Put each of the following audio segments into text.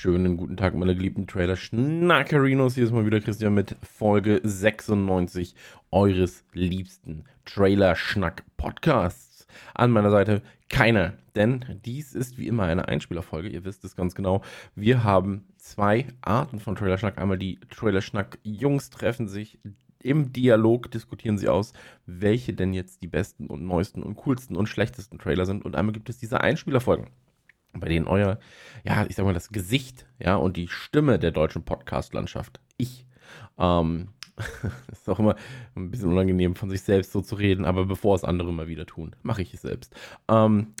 Schönen guten Tag, meine geliebten Trailer Schnackerinos. Hier ist mal wieder Christian mit Folge 96 eures liebsten Trailer Schnack Podcasts. An meiner Seite keiner, denn dies ist wie immer eine Einspielerfolge. Ihr wisst es ganz genau. Wir haben zwei Arten von Trailer Schnack. Einmal die Trailer Schnack Jungs treffen sich im Dialog diskutieren sie aus, welche denn jetzt die besten und neuesten und coolsten und schlechtesten Trailer sind. Und einmal gibt es diese Einspielerfolgen bei denen euer, ja, ich sag mal, das Gesicht, ja, und die Stimme der deutschen Podcast-Landschaft, ich, ähm, ist auch immer ein bisschen unangenehm, von sich selbst so zu reden, aber bevor es andere mal wieder tun, mache ich es selbst. Ähm,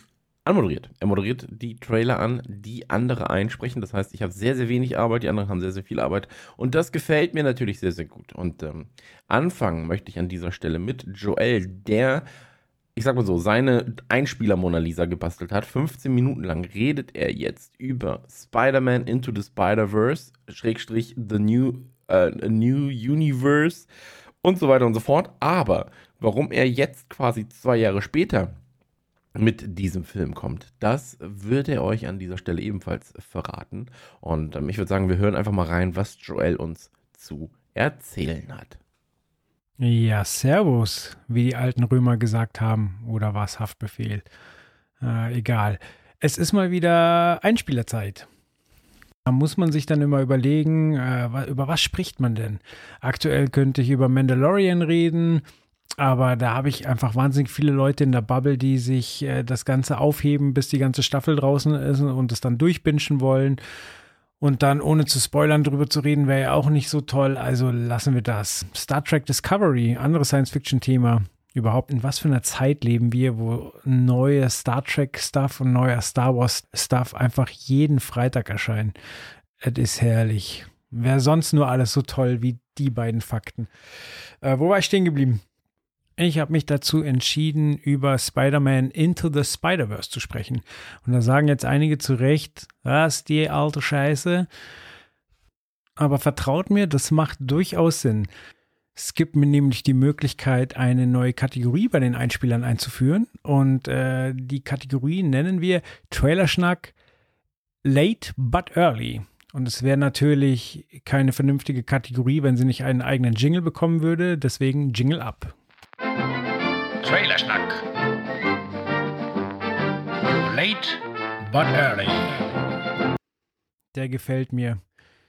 anmoderiert. Er moderiert die Trailer an, die andere einsprechen. Das heißt, ich habe sehr, sehr wenig Arbeit, die anderen haben sehr, sehr viel Arbeit. Und das gefällt mir natürlich sehr, sehr gut. Und ähm, anfangen möchte ich an dieser Stelle mit Joel, der ich sag mal so, seine Einspieler-Mona Lisa gebastelt hat. 15 Minuten lang redet er jetzt über Spider-Man Into the Spider-Verse, Schrägstrich The New, äh, New Universe und so weiter und so fort. Aber warum er jetzt quasi zwei Jahre später mit diesem Film kommt, das wird er euch an dieser Stelle ebenfalls verraten. Und ähm, ich würde sagen, wir hören einfach mal rein, was Joel uns zu erzählen hat. Ja, Servus, wie die alten Römer gesagt haben. Oder war es Haftbefehl? Äh, egal. Es ist mal wieder Einspielerzeit. Da muss man sich dann immer überlegen, äh, über was spricht man denn? Aktuell könnte ich über Mandalorian reden, aber da habe ich einfach wahnsinnig viele Leute in der Bubble, die sich äh, das Ganze aufheben, bis die ganze Staffel draußen ist und es dann durchbinschen wollen. Und dann, ohne zu spoilern, drüber zu reden, wäre ja auch nicht so toll. Also lassen wir das. Star Trek Discovery, anderes Science-Fiction-Thema. Überhaupt, in was für einer Zeit leben wir, wo neue Star Trek-Stuff und neuer Star Wars-Stuff einfach jeden Freitag erscheinen. Es ist herrlich. Wäre sonst nur alles so toll wie die beiden Fakten. Äh, wo war ich stehen geblieben? Ich habe mich dazu entschieden, über Spider-Man Into the Spider-Verse zu sprechen. Und da sagen jetzt einige zu Recht, was die alte Scheiße. Aber vertraut mir, das macht durchaus Sinn. Es gibt mir nämlich die Möglichkeit, eine neue Kategorie bei den Einspielern einzuführen. Und äh, die Kategorie nennen wir Trailerschnack Late but Early. Und es wäre natürlich keine vernünftige Kategorie, wenn sie nicht einen eigenen Jingle bekommen würde. Deswegen Jingle up. Trailerschnack. Late but early. Der gefällt mir.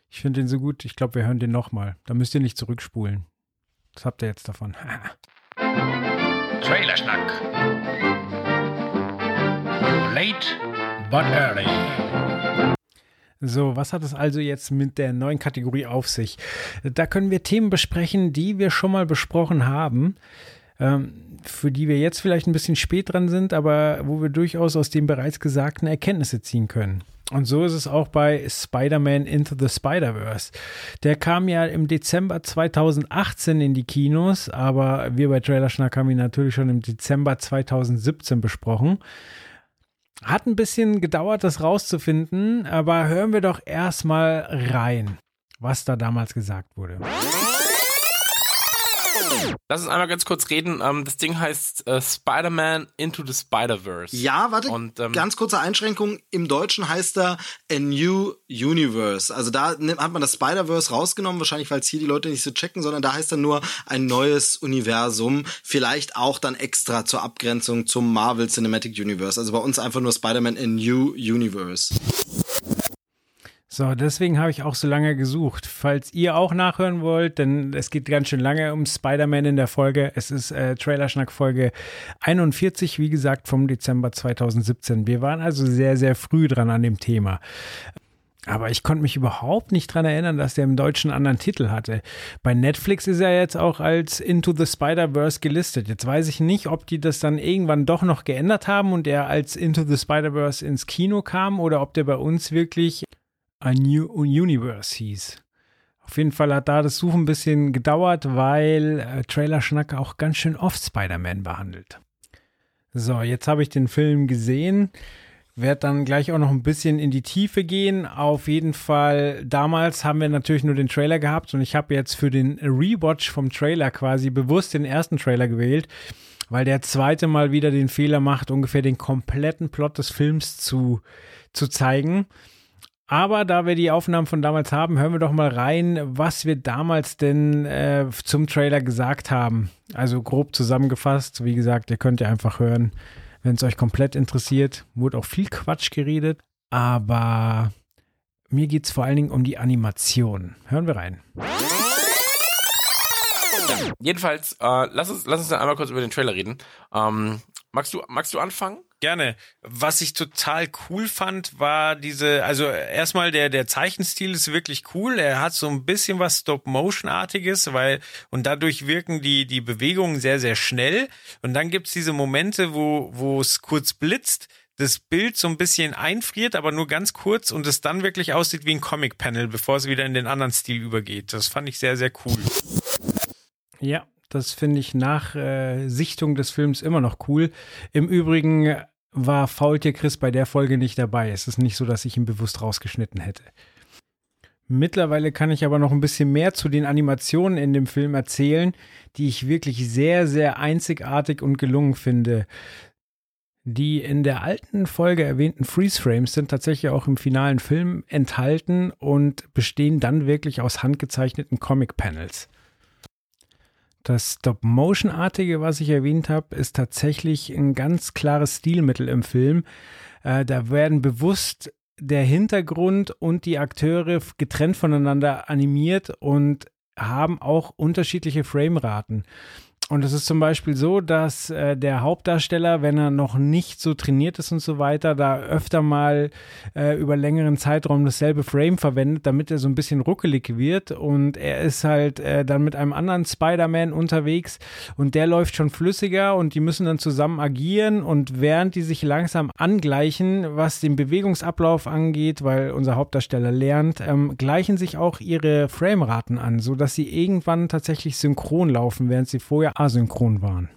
Ich finde den so gut. Ich glaube, wir hören den nochmal. Da müsst ihr nicht zurückspulen. Was habt ihr jetzt davon? Trailerschnack. Late but early. So, was hat es also jetzt mit der neuen Kategorie auf sich? Da können wir Themen besprechen, die wir schon mal besprochen haben für die wir jetzt vielleicht ein bisschen spät dran sind, aber wo wir durchaus aus den bereits Gesagten Erkenntnisse ziehen können. Und so ist es auch bei Spider-Man Into the Spider-Verse. Der kam ja im Dezember 2018 in die Kinos, aber wir bei Trailerschnack haben ihn natürlich schon im Dezember 2017 besprochen. Hat ein bisschen gedauert, das rauszufinden, aber hören wir doch erstmal rein, was da damals gesagt wurde. Lass uns einmal ganz kurz reden. Ähm, das Ding heißt äh, Spider-Man Into the Spider-Verse. Ja, warte, Und, ähm, ganz kurze Einschränkung. Im Deutschen heißt er A New Universe. Also da hat man das Spider-Verse rausgenommen, wahrscheinlich weil es hier die Leute nicht so checken, sondern da heißt er nur ein neues Universum. Vielleicht auch dann extra zur Abgrenzung zum Marvel Cinematic Universe. Also bei uns einfach nur Spider-Man A New Universe. So, deswegen habe ich auch so lange gesucht. Falls ihr auch nachhören wollt, denn es geht ganz schön lange um Spider-Man in der Folge. Es ist äh, Trailerschnack Folge 41, wie gesagt, vom Dezember 2017. Wir waren also sehr, sehr früh dran an dem Thema. Aber ich konnte mich überhaupt nicht dran erinnern, dass der im Deutschen einen anderen Titel hatte. Bei Netflix ist er jetzt auch als Into the Spider-Verse gelistet. Jetzt weiß ich nicht, ob die das dann irgendwann doch noch geändert haben und er als Into the Spider-Verse ins Kino kam oder ob der bei uns wirklich A New Universe hieß. Auf jeden Fall hat da das Suchen ein bisschen gedauert, weil äh, Trailer Schnack auch ganz schön oft Spider-Man behandelt. So, jetzt habe ich den Film gesehen. Werd dann gleich auch noch ein bisschen in die Tiefe gehen. Auf jeden Fall, damals haben wir natürlich nur den Trailer gehabt und ich habe jetzt für den Rewatch vom Trailer quasi bewusst den ersten Trailer gewählt, weil der zweite Mal wieder den Fehler macht, ungefähr den kompletten Plot des Films zu, zu zeigen. Aber da wir die Aufnahmen von damals haben, hören wir doch mal rein, was wir damals denn äh, zum Trailer gesagt haben. Also grob zusammengefasst. Wie gesagt, ihr könnt ja einfach hören, wenn es euch komplett interessiert. Wurde auch viel Quatsch geredet, aber mir geht es vor allen Dingen um die Animation. Hören wir rein. Jedenfalls, äh, lass, uns, lass uns dann einmal kurz über den Trailer reden. Ähm, magst, du, magst du anfangen? Gerne. Was ich total cool fand, war diese, also erstmal der, der Zeichenstil ist wirklich cool. Er hat so ein bisschen was Stop-Motion-artiges, weil, und dadurch wirken die, die Bewegungen sehr, sehr schnell. Und dann gibt's diese Momente, wo, wo es kurz blitzt, das Bild so ein bisschen einfriert, aber nur ganz kurz und es dann wirklich aussieht wie ein Comic-Panel, bevor es wieder in den anderen Stil übergeht. Das fand ich sehr, sehr cool. Ja, das finde ich nach äh, Sichtung des Films immer noch cool. Im Übrigen war Faultier Chris bei der Folge nicht dabei. Es ist nicht so, dass ich ihn bewusst rausgeschnitten hätte. Mittlerweile kann ich aber noch ein bisschen mehr zu den Animationen in dem Film erzählen, die ich wirklich sehr, sehr einzigartig und gelungen finde. Die in der alten Folge erwähnten Freeze Frames sind tatsächlich auch im finalen Film enthalten und bestehen dann wirklich aus handgezeichneten Comic Panels. Das Stop-Motion-artige, was ich erwähnt habe, ist tatsächlich ein ganz klares Stilmittel im Film. Äh, da werden bewusst der Hintergrund und die Akteure getrennt voneinander animiert und haben auch unterschiedliche Frameraten. Und es ist zum Beispiel so, dass äh, der Hauptdarsteller, wenn er noch nicht so trainiert ist und so weiter, da öfter mal äh, über längeren Zeitraum dasselbe Frame verwendet, damit er so ein bisschen ruckelig wird. Und er ist halt äh, dann mit einem anderen Spider-Man unterwegs und der läuft schon flüssiger und die müssen dann zusammen agieren. Und während die sich langsam angleichen, was den Bewegungsablauf angeht, weil unser Hauptdarsteller lernt, ähm, gleichen sich auch ihre Frameraten an, sodass sie irgendwann tatsächlich synchron laufen, während sie vorher asynchron waren.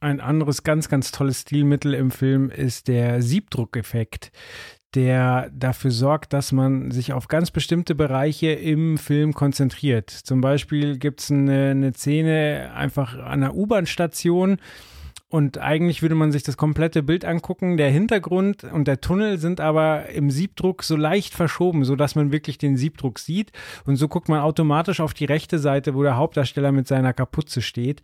Ein anderes ganz, ganz tolles Stilmittel im Film ist der Siebdruckeffekt, der dafür sorgt, dass man sich auf ganz bestimmte Bereiche im Film konzentriert. Zum Beispiel gibt es eine, eine Szene einfach an einer U-Bahn-Station, und eigentlich würde man sich das komplette Bild angucken. Der Hintergrund und der Tunnel sind aber im Siebdruck so leicht verschoben, so dass man wirklich den Siebdruck sieht. Und so guckt man automatisch auf die rechte Seite, wo der Hauptdarsteller mit seiner Kapuze steht.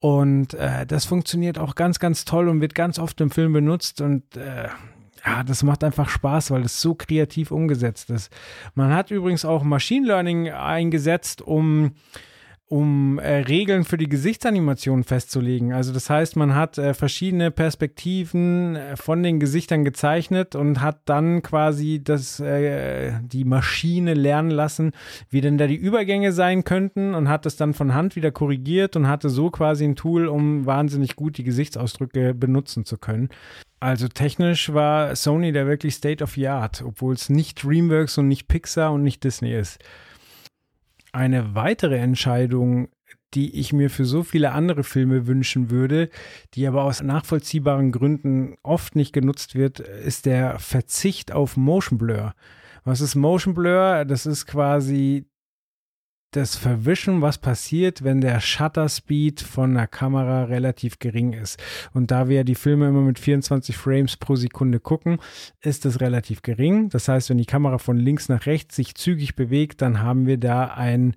Und äh, das funktioniert auch ganz, ganz toll und wird ganz oft im Film benutzt. Und äh, ja, das macht einfach Spaß, weil es so kreativ umgesetzt ist. Man hat übrigens auch Machine Learning eingesetzt, um um äh, Regeln für die Gesichtsanimation festzulegen. Also das heißt, man hat äh, verschiedene Perspektiven äh, von den Gesichtern gezeichnet und hat dann quasi das, äh, die Maschine lernen lassen, wie denn da die Übergänge sein könnten und hat es dann von Hand wieder korrigiert und hatte so quasi ein Tool, um wahnsinnig gut die Gesichtsausdrücke benutzen zu können. Also technisch war Sony da wirklich State of the Art, obwohl es nicht DreamWorks und nicht Pixar und nicht Disney ist. Eine weitere Entscheidung, die ich mir für so viele andere Filme wünschen würde, die aber aus nachvollziehbaren Gründen oft nicht genutzt wird, ist der Verzicht auf Motion Blur. Was ist Motion Blur? Das ist quasi das Verwischen, was passiert, wenn der Shutter Speed von der Kamera relativ gering ist. Und da wir die Filme immer mit 24 Frames pro Sekunde gucken, ist das relativ gering. Das heißt, wenn die Kamera von links nach rechts sich zügig bewegt, dann haben wir da einen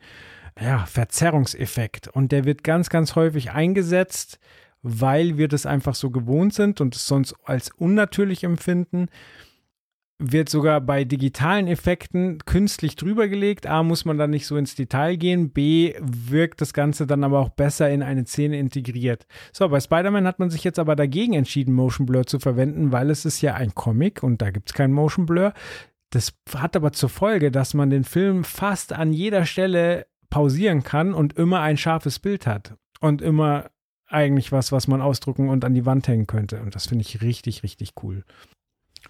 ja, Verzerrungseffekt. Und der wird ganz, ganz häufig eingesetzt, weil wir das einfach so gewohnt sind und es sonst als unnatürlich empfinden wird sogar bei digitalen Effekten künstlich drüber gelegt. A, muss man dann nicht so ins Detail gehen. B, wirkt das Ganze dann aber auch besser in eine Szene integriert. So, bei Spider-Man hat man sich jetzt aber dagegen entschieden, Motion Blur zu verwenden, weil es ist ja ein Comic und da gibt es kein Motion Blur. Das hat aber zur Folge, dass man den Film fast an jeder Stelle pausieren kann und immer ein scharfes Bild hat. Und immer eigentlich was, was man ausdrucken und an die Wand hängen könnte. Und das finde ich richtig, richtig cool.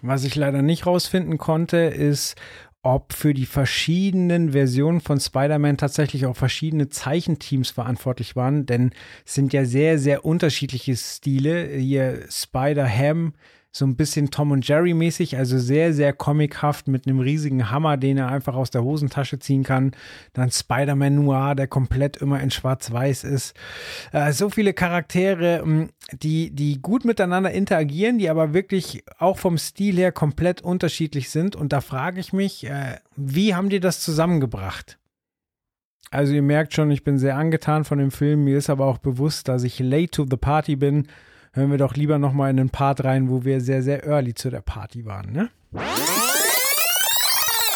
Was ich leider nicht rausfinden konnte, ist, ob für die verschiedenen Versionen von Spider-Man tatsächlich auch verschiedene Zeichenteams verantwortlich waren, denn es sind ja sehr, sehr unterschiedliche Stile. Hier Spider-Ham, so ein bisschen Tom und Jerry mäßig, also sehr, sehr comichaft mit einem riesigen Hammer, den er einfach aus der Hosentasche ziehen kann. Dann Spider-Man Noir, der komplett immer in schwarz-weiß ist. Äh, so viele Charaktere, ähm, die, die gut miteinander interagieren, die aber wirklich auch vom Stil her komplett unterschiedlich sind. Und da frage ich mich, äh, wie haben die das zusammengebracht? Also ihr merkt schon, ich bin sehr angetan von dem Film. Mir ist aber auch bewusst, dass ich late to the party bin hören wir doch lieber nochmal in den Part rein, wo wir sehr, sehr early zu der Party waren, ne?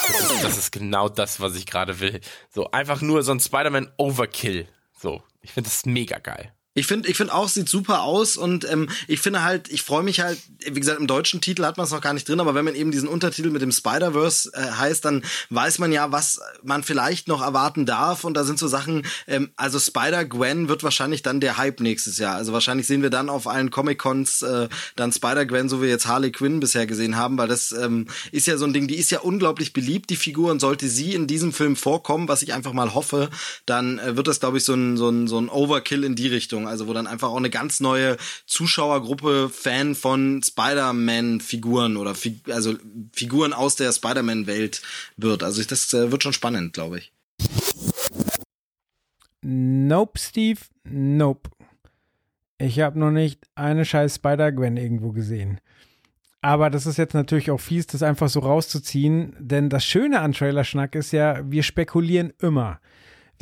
Das ist, das ist genau das, was ich gerade will. So, einfach nur so ein Spider-Man Overkill. So, ich finde das mega geil. Ich finde, ich finde auch, sieht super aus und ähm, ich finde halt, ich freue mich halt, wie gesagt, im deutschen Titel hat man es noch gar nicht drin, aber wenn man eben diesen Untertitel mit dem Spider-Verse äh, heißt, dann weiß man ja, was man vielleicht noch erwarten darf und da sind so Sachen, ähm, also Spider-Gwen wird wahrscheinlich dann der Hype nächstes Jahr. Also wahrscheinlich sehen wir dann auf allen Comic-Cons äh, dann Spider-Gwen, so wie jetzt Harley Quinn bisher gesehen haben, weil das ähm, ist ja so ein Ding, die ist ja unglaublich beliebt, die Figur, und sollte sie in diesem Film vorkommen, was ich einfach mal hoffe, dann äh, wird das, glaube ich, so ein, so, ein, so ein Overkill in die Richtung. Richtung, also wo dann einfach auch eine ganz neue Zuschauergruppe Fan von Spider-Man-Figuren oder Fig also Figuren aus der Spider-Man-Welt wird. Also das äh, wird schon spannend, glaube ich. Nope, Steve, nope. Ich habe noch nicht eine scheiß Spider-Gwen irgendwo gesehen. Aber das ist jetzt natürlich auch fies, das einfach so rauszuziehen, denn das Schöne an Trailerschnack ist ja, wir spekulieren immer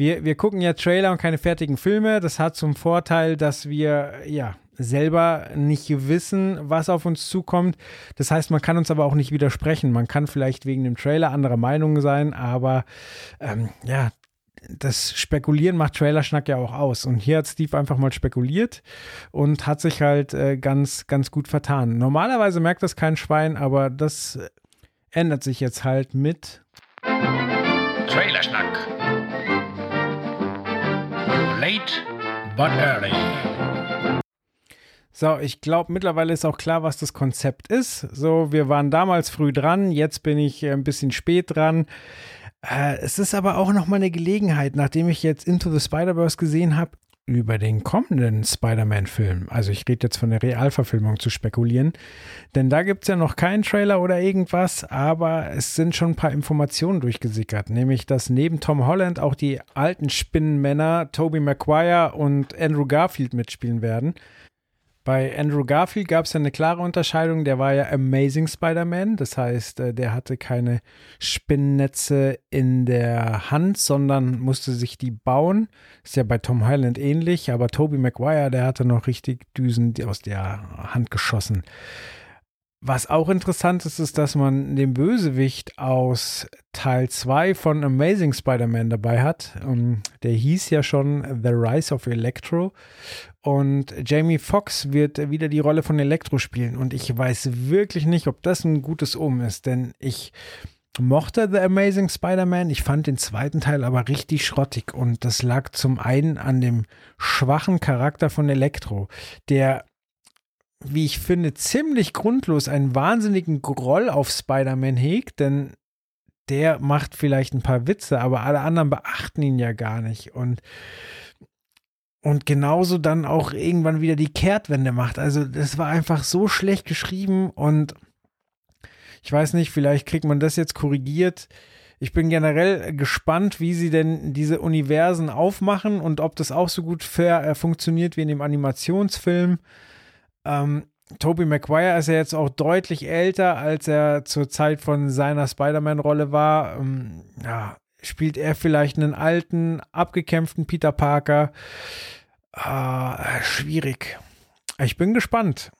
wir, wir gucken ja Trailer und keine fertigen Filme. Das hat zum Vorteil, dass wir ja selber nicht wissen, was auf uns zukommt. Das heißt, man kann uns aber auch nicht widersprechen. Man kann vielleicht wegen dem Trailer anderer Meinung sein, aber ähm, ja, das Spekulieren macht Trailerschnack ja auch aus. Und hier hat Steve einfach mal spekuliert und hat sich halt äh, ganz, ganz gut vertan. Normalerweise merkt das kein Schwein, aber das ändert sich jetzt halt mit Trailerschnack late but early. So, ich glaube, mittlerweile ist auch klar, was das Konzept ist. So, wir waren damals früh dran, jetzt bin ich ein bisschen spät dran. Äh, es ist aber auch nochmal eine Gelegenheit, nachdem ich jetzt Into the Spider-Verse gesehen habe, über den kommenden Spider-Man-Film, also ich rede jetzt von der Realverfilmung, zu spekulieren. Denn da gibt es ja noch keinen Trailer oder irgendwas, aber es sind schon ein paar Informationen durchgesickert, nämlich dass neben Tom Holland auch die alten Spinnenmänner Tobey Maguire und Andrew Garfield mitspielen werden. Bei Andrew Garfield gab es ja eine klare Unterscheidung. Der war ja Amazing Spider-Man. Das heißt, äh, der hatte keine Spinnennetze in der Hand, sondern musste sich die bauen. Ist ja bei Tom Holland ähnlich. Aber Tobey Maguire, der hatte noch richtig Düsen aus der Hand geschossen. Was auch interessant ist, ist, dass man den Bösewicht aus Teil 2 von Amazing Spider-Man dabei hat. Ähm, der hieß ja schon The Rise of Electro. Und Jamie Foxx wird wieder die Rolle von Electro spielen. Und ich weiß wirklich nicht, ob das ein gutes Omen ist, denn ich mochte The Amazing Spider-Man. Ich fand den zweiten Teil aber richtig schrottig. Und das lag zum einen an dem schwachen Charakter von Electro, der wie ich finde, ziemlich grundlos einen wahnsinnigen Groll auf Spider-Man hegt, denn der macht vielleicht ein paar Witze, aber alle anderen beachten ihn ja gar nicht. Und, und genauso dann auch irgendwann wieder die Kehrtwende macht. Also, das war einfach so schlecht geschrieben und ich weiß nicht, vielleicht kriegt man das jetzt korrigiert. Ich bin generell gespannt, wie sie denn diese Universen aufmachen und ob das auch so gut fair, äh, funktioniert wie in dem Animationsfilm. Ähm, Tobey Maguire ist ja jetzt auch deutlich älter, als er zur Zeit von seiner Spider-Man-Rolle war. Ähm, ja, spielt er vielleicht einen alten, abgekämpften Peter Parker? Äh, schwierig. Ich bin gespannt.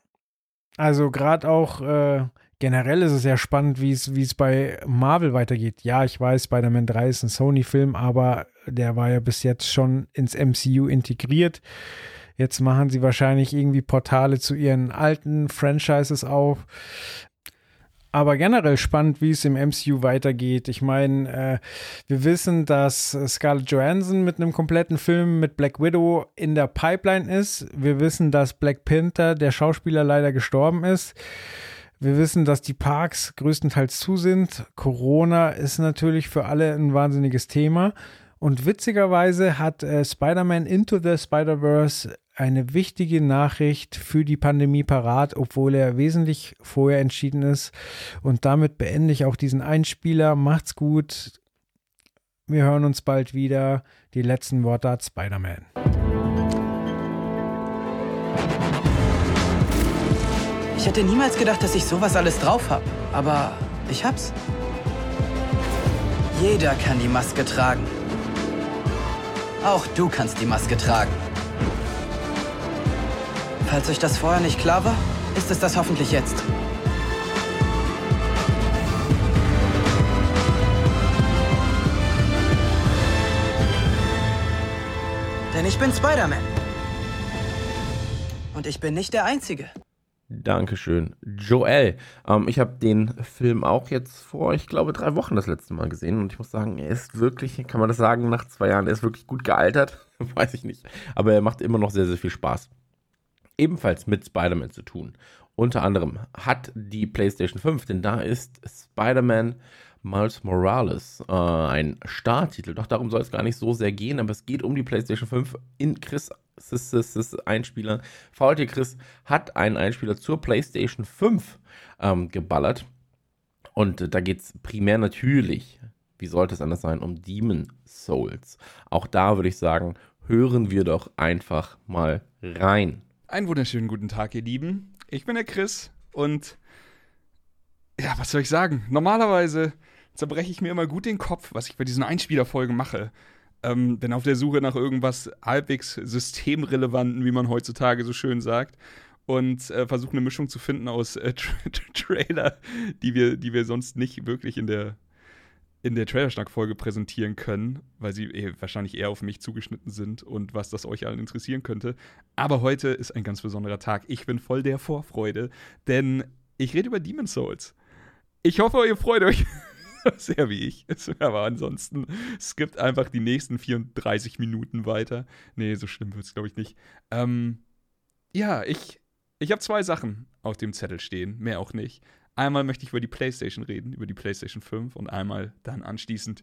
Also gerade auch äh, generell ist es ja spannend, wie es bei Marvel weitergeht. Ja, ich weiß, Spider-Man 3 ist ein Sony-Film, aber der war ja bis jetzt schon ins MCU integriert. Jetzt machen sie wahrscheinlich irgendwie Portale zu ihren alten Franchises auf. Aber generell spannend, wie es im MCU weitergeht. Ich meine, äh, wir wissen, dass Scarlett Johansson mit einem kompletten Film mit Black Widow in der Pipeline ist. Wir wissen, dass Black Panther, der Schauspieler, leider gestorben ist. Wir wissen, dass die Parks größtenteils zu sind. Corona ist natürlich für alle ein wahnsinniges Thema. Und witzigerweise hat äh, Spider-Man Into the Spider-Verse eine wichtige Nachricht für die Pandemie parat, obwohl er wesentlich vorher entschieden ist. Und damit beende ich auch diesen Einspieler. Macht's gut. Wir hören uns bald wieder. Die letzten Worte hat Spider-Man. Ich hätte niemals gedacht, dass ich sowas alles drauf habe. Aber ich hab's. Jeder kann die Maske tragen. Auch du kannst die Maske tragen. Falls euch das vorher nicht klar war, ist es das hoffentlich jetzt. Denn ich bin Spider-Man. Und ich bin nicht der Einzige. Dankeschön. Joel, ähm, ich habe den Film auch jetzt vor, ich glaube, drei Wochen das letzte Mal gesehen und ich muss sagen, er ist wirklich, kann man das sagen, nach zwei Jahren, er ist wirklich gut gealtert, weiß ich nicht, aber er macht immer noch sehr, sehr viel Spaß. Ebenfalls mit Spider-Man zu tun. Unter anderem hat die PlayStation 5, denn da ist Spider-Man Miles Morales, äh, ein Starttitel. Doch darum soll es gar nicht so sehr gehen, aber es geht um die PlayStation 5 in Chris Einspieler. VLT Chris hat einen Einspieler zur PlayStation 5 ähm, geballert. Und äh, da geht es primär natürlich, wie sollte es anders sein, um Demon Souls. Auch da würde ich sagen, hören wir doch einfach mal rein. Einen wunderschönen guten Tag, ihr Lieben. Ich bin der Chris und ja, was soll ich sagen? Normalerweise zerbreche ich mir immer gut den Kopf, was ich bei diesen Einspielerfolgen mache. Ähm, bin auf der Suche nach irgendwas halbwegs systemrelevanten, wie man heutzutage so schön sagt. Und äh, versuche eine Mischung zu finden aus äh, Tra Trailer, die wir, die wir sonst nicht wirklich in der, in der Trailerschnack-Folge präsentieren können, weil sie eh, wahrscheinlich eher auf mich zugeschnitten sind und was das euch allen interessieren könnte. Aber heute ist ein ganz besonderer Tag. Ich bin voll der Vorfreude, denn ich rede über Demon Souls. Ich hoffe, ihr freut euch. sehr wie ich. Aber ansonsten skippt einfach die nächsten 34 Minuten weiter. Nee, so schlimm wird es, glaube ich, nicht. Ähm, ja, ich, ich habe zwei Sachen auf dem Zettel stehen, mehr auch nicht. Einmal möchte ich über die PlayStation reden, über die PlayStation 5 und einmal dann anschließend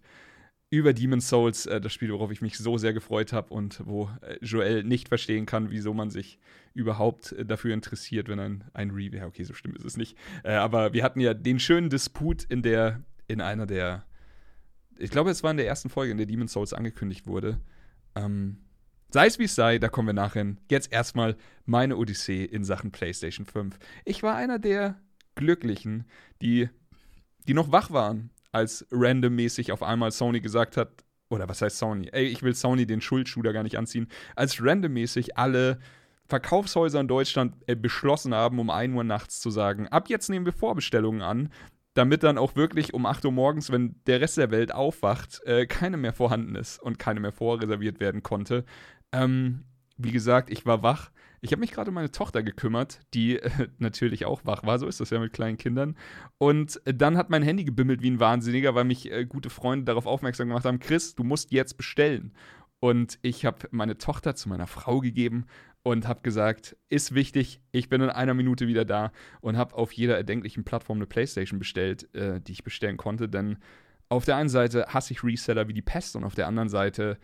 über Demon's Souls, äh, das Spiel, worauf ich mich so sehr gefreut habe und wo äh, Joel nicht verstehen kann, wieso man sich überhaupt äh, dafür interessiert, wenn ein, ein Review, okay, so stimmt ist es nicht. Äh, aber wir hatten ja den schönen Disput in der in einer der, ich glaube, es war in der ersten Folge, in der Demon's Souls angekündigt wurde. Ähm, sei es wie es sei, da kommen wir nachher. Jetzt erstmal meine Odyssee in Sachen PlayStation 5. Ich war einer der Glücklichen, die, die noch wach waren, als randommäßig auf einmal Sony gesagt hat, oder was heißt Sony? Ey, ich will Sony den Schuldschuh da gar nicht anziehen. Als randommäßig alle Verkaufshäuser in Deutschland äh, beschlossen haben, um 1 Uhr nachts zu sagen, ab jetzt nehmen wir Vorbestellungen an, damit dann auch wirklich um 8 Uhr morgens, wenn der Rest der Welt aufwacht, äh, keine mehr vorhanden ist und keine mehr vorreserviert werden konnte. Ähm, wie gesagt, ich war wach. Ich habe mich gerade um meine Tochter gekümmert, die äh, natürlich auch wach war. So ist das ja mit kleinen Kindern. Und äh, dann hat mein Handy gebimmelt wie ein Wahnsinniger, weil mich äh, gute Freunde darauf aufmerksam gemacht haben: Chris, du musst jetzt bestellen. Und ich habe meine Tochter zu meiner Frau gegeben und habe gesagt, ist wichtig, ich bin in einer Minute wieder da und habe auf jeder erdenklichen Plattform eine Playstation bestellt, äh, die ich bestellen konnte, denn auf der einen Seite hasse ich Reseller wie die Pest und auf der anderen Seite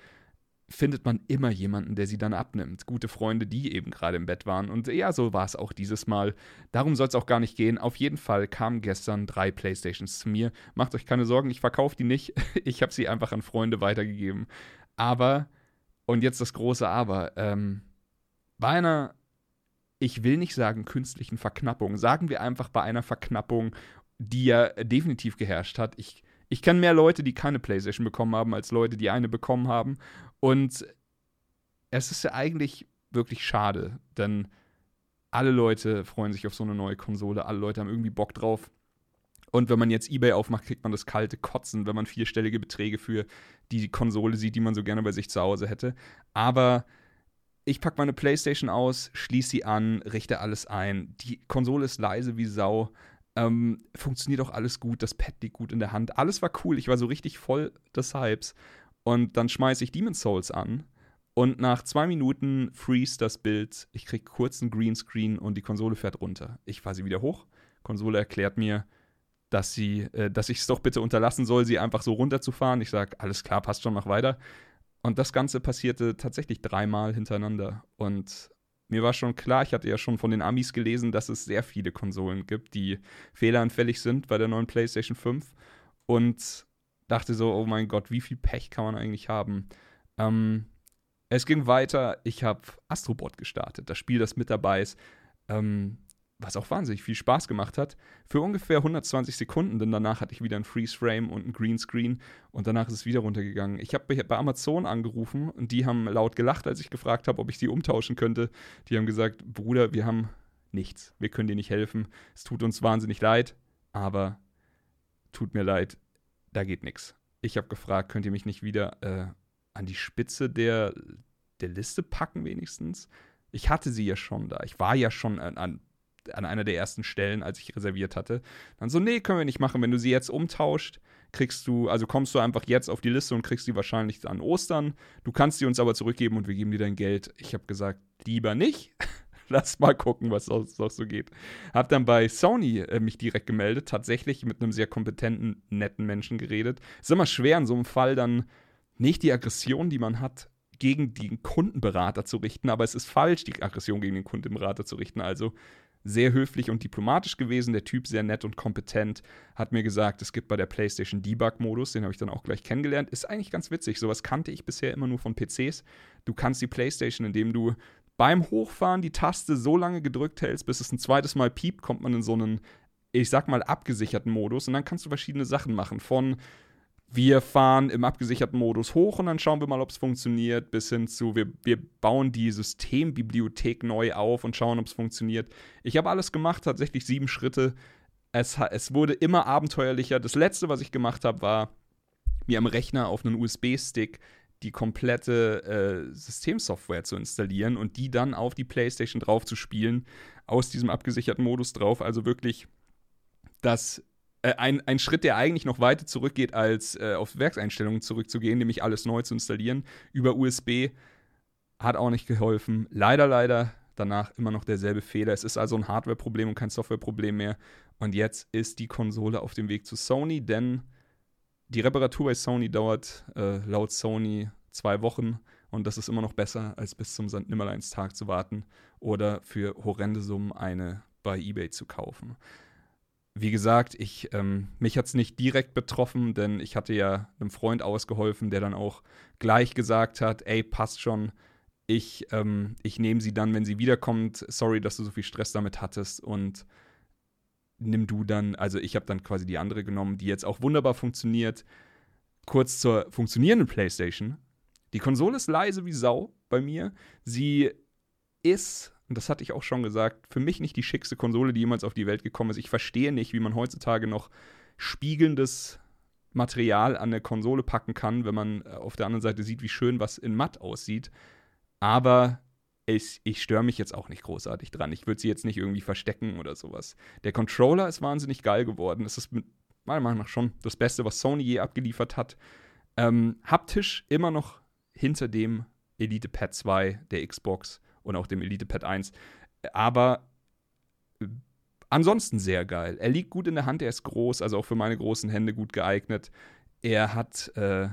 findet man immer jemanden, der sie dann abnimmt. Gute Freunde, die eben gerade im Bett waren. Und ja, so war es auch dieses Mal. Darum soll es auch gar nicht gehen. Auf jeden Fall kamen gestern drei Playstations zu mir. Macht euch keine Sorgen, ich verkaufe die nicht. Ich habe sie einfach an Freunde weitergegeben. Aber, und jetzt das große Aber, ähm, bei einer, ich will nicht sagen künstlichen Verknappung, sagen wir einfach bei einer Verknappung, die ja definitiv geherrscht hat. Ich, ich kenne mehr Leute, die keine PlayStation bekommen haben, als Leute, die eine bekommen haben. Und es ist ja eigentlich wirklich schade, denn alle Leute freuen sich auf so eine neue Konsole, alle Leute haben irgendwie Bock drauf. Und wenn man jetzt eBay aufmacht, kriegt man das kalte Kotzen, wenn man vierstellige Beträge für die Konsole sieht, die man so gerne bei sich zu Hause hätte. Aber ich packe meine Playstation aus, schließe sie an, richte alles ein. Die Konsole ist leise wie Sau. Ähm, funktioniert auch alles gut, das Pad liegt gut in der Hand. Alles war cool, ich war so richtig voll des Hypes. Und dann schmeiße ich Demon's Souls an. Und nach zwei Minuten freeze das Bild. Ich kriege kurz einen Greenscreen und die Konsole fährt runter. Ich fahre sie wieder hoch, Konsole erklärt mir, dass äh, dass ich es doch bitte unterlassen soll, sie einfach so runterzufahren. Ich sage, alles klar, passt schon, mach weiter. Und das Ganze passierte tatsächlich dreimal hintereinander. Und mir war schon klar, ich hatte ja schon von den Amis gelesen, dass es sehr viele Konsolen gibt, die fehleranfällig sind bei der neuen PlayStation 5. Und dachte so, oh mein Gott, wie viel Pech kann man eigentlich haben? Ähm, es ging weiter. Ich habe Astrobot gestartet, das Spiel, das mit dabei ist. Ähm, was auch wahnsinnig viel Spaß gemacht hat, für ungefähr 120 Sekunden, denn danach hatte ich wieder ein Freeze-Frame und ein Greenscreen und danach ist es wieder runtergegangen. Ich habe bei Amazon angerufen und die haben laut gelacht, als ich gefragt habe, ob ich sie umtauschen könnte. Die haben gesagt, Bruder, wir haben nichts, wir können dir nicht helfen, es tut uns wahnsinnig leid, aber tut mir leid, da geht nichts. Ich habe gefragt, könnt ihr mich nicht wieder äh, an die Spitze der, der Liste packen wenigstens? Ich hatte sie ja schon da. Ich war ja schon an, an an einer der ersten Stellen, als ich reserviert hatte. Dann so, nee, können wir nicht machen. Wenn du sie jetzt umtauscht, kriegst du, also kommst du einfach jetzt auf die Liste und kriegst sie wahrscheinlich an Ostern. Du kannst sie uns aber zurückgeben und wir geben dir dein Geld. Ich habe gesagt, lieber nicht. Lass mal gucken, was sonst noch so geht. Hab dann bei Sony äh, mich direkt gemeldet, tatsächlich mit einem sehr kompetenten, netten Menschen geredet. Ist immer schwer in so einem Fall dann nicht die Aggression, die man hat, gegen den Kundenberater zu richten, aber es ist falsch, die Aggression gegen den Kundenberater zu richten. Also sehr höflich und diplomatisch gewesen. Der Typ sehr nett und kompetent. Hat mir gesagt, es gibt bei der PlayStation Debug-Modus, den habe ich dann auch gleich kennengelernt. Ist eigentlich ganz witzig. Sowas kannte ich bisher immer nur von PCs. Du kannst die PlayStation, indem du beim Hochfahren die Taste so lange gedrückt hältst, bis es ein zweites Mal piept, kommt man in so einen, ich sag mal, abgesicherten Modus. Und dann kannst du verschiedene Sachen machen. Von wir fahren im abgesicherten Modus hoch und dann schauen wir mal, ob es funktioniert, bis hin zu, wir, wir bauen die Systembibliothek neu auf und schauen, ob es funktioniert. Ich habe alles gemacht, tatsächlich sieben Schritte. Es, es wurde immer abenteuerlicher. Das letzte, was ich gemacht habe, war mir am Rechner auf einen USB-Stick die komplette äh, Systemsoftware zu installieren und die dann auf die PlayStation drauf zu spielen, aus diesem abgesicherten Modus drauf. Also wirklich das äh, ein, ein Schritt, der eigentlich noch weiter zurückgeht, als äh, auf Werkseinstellungen zurückzugehen, nämlich alles neu zu installieren über USB, hat auch nicht geholfen. Leider, leider danach immer noch derselbe Fehler. Es ist also ein Hardware-Problem und kein Software-Problem mehr. Und jetzt ist die Konsole auf dem Weg zu Sony, denn die Reparatur bei Sony dauert äh, laut Sony zwei Wochen und das ist immer noch besser, als bis zum St. Nimmerleins-Tag zu warten oder für horrende Summen eine bei eBay zu kaufen wie gesagt, ich, ähm, mich hat es nicht direkt betroffen, denn ich hatte ja einem Freund ausgeholfen, der dann auch gleich gesagt hat, ey, passt schon, ich, ähm, ich nehme sie dann, wenn sie wiederkommt. Sorry, dass du so viel Stress damit hattest und nimm du dann, also ich habe dann quasi die andere genommen, die jetzt auch wunderbar funktioniert. Kurz zur funktionierenden PlayStation. Die Konsole ist leise wie Sau bei mir. Sie ist und das hatte ich auch schon gesagt, für mich nicht die schickste Konsole, die jemals auf die Welt gekommen ist. Ich verstehe nicht, wie man heutzutage noch spiegelndes Material an der Konsole packen kann, wenn man äh, auf der anderen Seite sieht, wie schön was in matt aussieht. Aber ich, ich störe mich jetzt auch nicht großartig dran. Ich würde sie jetzt nicht irgendwie verstecken oder sowas. Der Controller ist wahnsinnig geil geworden. Es ist meiner Meinung nach schon das Beste, was Sony je abgeliefert hat. Ähm, haptisch immer noch hinter dem Elite Pad 2 der Xbox und auch dem Elite Pad 1. Aber äh, ansonsten sehr geil. Er liegt gut in der Hand, er ist groß, also auch für meine großen Hände gut geeignet. Er hat, äh,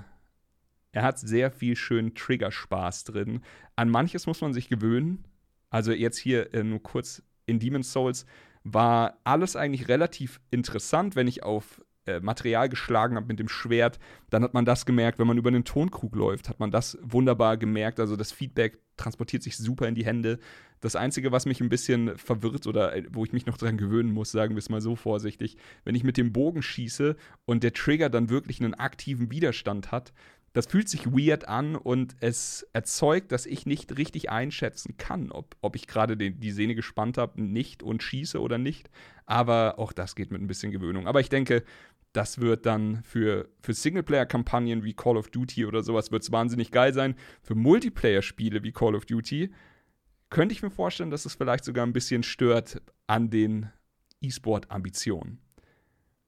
er hat sehr viel schönen Triggerspaß drin. An manches muss man sich gewöhnen. Also jetzt hier äh, nur kurz in Demon's Souls war alles eigentlich relativ interessant, wenn ich auf äh, Material geschlagen habe mit dem Schwert, dann hat man das gemerkt. Wenn man über den Tonkrug läuft, hat man das wunderbar gemerkt. Also das Feedback transportiert sich super in die Hände. Das Einzige, was mich ein bisschen verwirrt oder äh, wo ich mich noch dran gewöhnen muss, sagen wir es mal so vorsichtig, wenn ich mit dem Bogen schieße und der Trigger dann wirklich einen aktiven Widerstand hat, das fühlt sich weird an und es erzeugt, dass ich nicht richtig einschätzen kann, ob, ob ich gerade die Sehne gespannt habe, nicht und schieße oder nicht. Aber auch das geht mit ein bisschen Gewöhnung. Aber ich denke, das wird dann für, für Singleplayer-Kampagnen wie Call of Duty oder sowas wird es wahnsinnig geil sein. Für Multiplayer-Spiele wie Call of Duty könnte ich mir vorstellen, dass es vielleicht sogar ein bisschen stört an den E-Sport-Ambitionen.